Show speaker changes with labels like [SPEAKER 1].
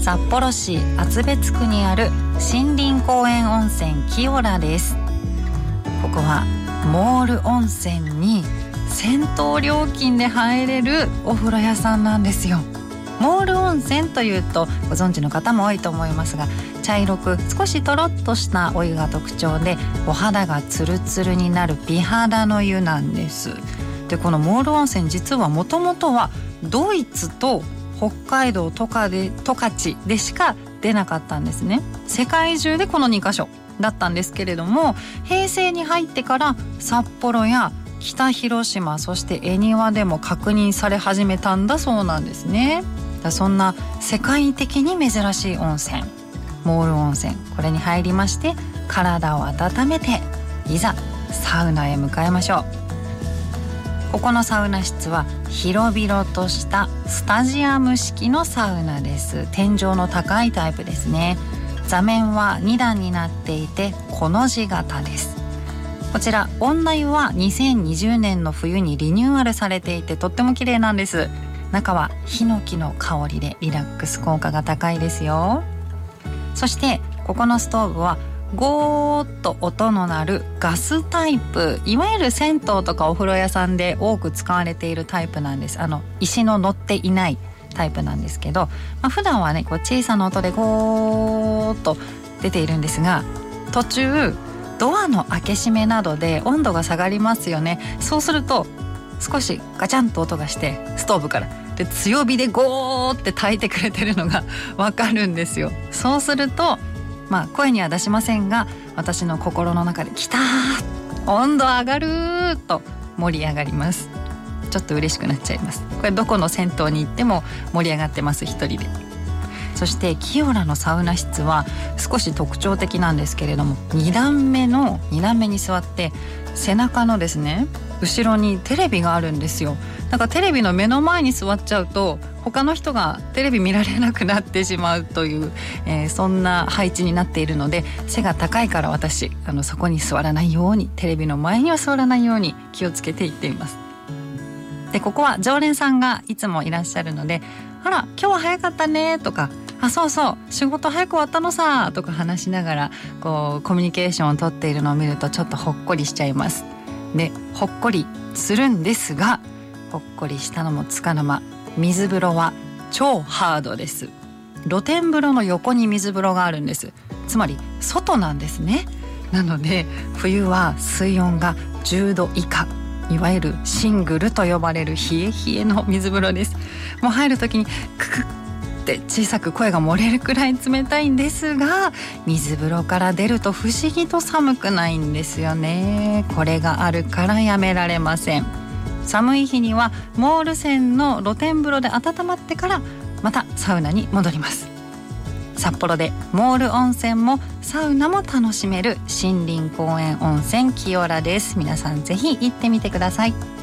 [SPEAKER 1] 札幌市厚別区にある森林公園温泉キオラです。ここはモール温泉に銭湯料金で入れるお風呂屋さんなんですよ。モール温泉というとご存知の方も多いと思いますが茶色く少しとろっとしたお湯が特徴でお肌がツルツルになる美肌の湯なんです。でこのモール温泉実はもともとはドイツと北海道十勝で十勝でしか出なかったんですね。世界中でこの2カ所だったんですけれども平成に入ってから札幌や北広島そして恵庭でも確認され始めたんだそうなんですね。そんな世界的に珍しい温泉モール温泉これに入りまして体を温めていざサウナへ向かいましょう。ここのサウナ室は広々としたスタジアム式のサウナです。天井の高いタイプですね。座面は2段になっていてこの字型です。こちら女湯は2020年の冬にリニューアルされていてとっても綺麗なんです。中はヒノキの香りでリラックス効果が高いですよ。そしてここのストーブはゴーッと音の鳴るガスタイプ。いわゆる銭湯とかお風呂屋さんで多く使われているタイプなんです。あの石の乗っていないタイプなんですけど、まあ、普段はねこう小さな音でゴーッと出ているんですが途中ドアの開け閉めなどで温度が下がりますよね。そうすると少しガチャンと音がしてストーブからで強火でゴーって炊いてくれてるのがわかるんですよ。そうするとまあ声には出しませんが私の心の中で「きた温度上がる!」と盛り上がりますちょっと嬉しくなっちゃいますこれどこの銭湯に行っても盛り上がってます一人でそしてキオラのサウナ室は少し特徴的なんですけれども2段目の2段目に座って背中のですね後ろにテレビがあるんですよ。なんかテレビの目の前に座っちゃうと他の人がテレビ見られなくなってしまうという、えー、そんな配置になっているので背が高いから私あのそこに座らないようにテレビの前には座らないように気をつけていっています。でここは常連さんがいつもいらっしゃるので「あら今日は早かったね」とかあそうそう仕事早く終わったのさとか話しながらこうコミュニケーションをとっているのを見るとちょっとほっこりしちゃいます。でほっこりするんですがほっこりしたのもつかの間水風呂は超ハードです。露天風呂の横に水風呂があるんです。つまり外なんですね。なので冬は水温が10度以下。いわゆるシングルと呼ばれる冷え冷えの水風呂です。もう入る時にククって小さく声が漏れるくらい冷たいんですが水風呂から出ると不思議と寒くないんですよね。これがあるからやめられません。寒い日にはモール線の露天風呂で温まってからまたサウナに戻ります。札幌でモール温泉もサウナも楽しめる森林公園温泉清良です。皆さんぜひ行ってみてください。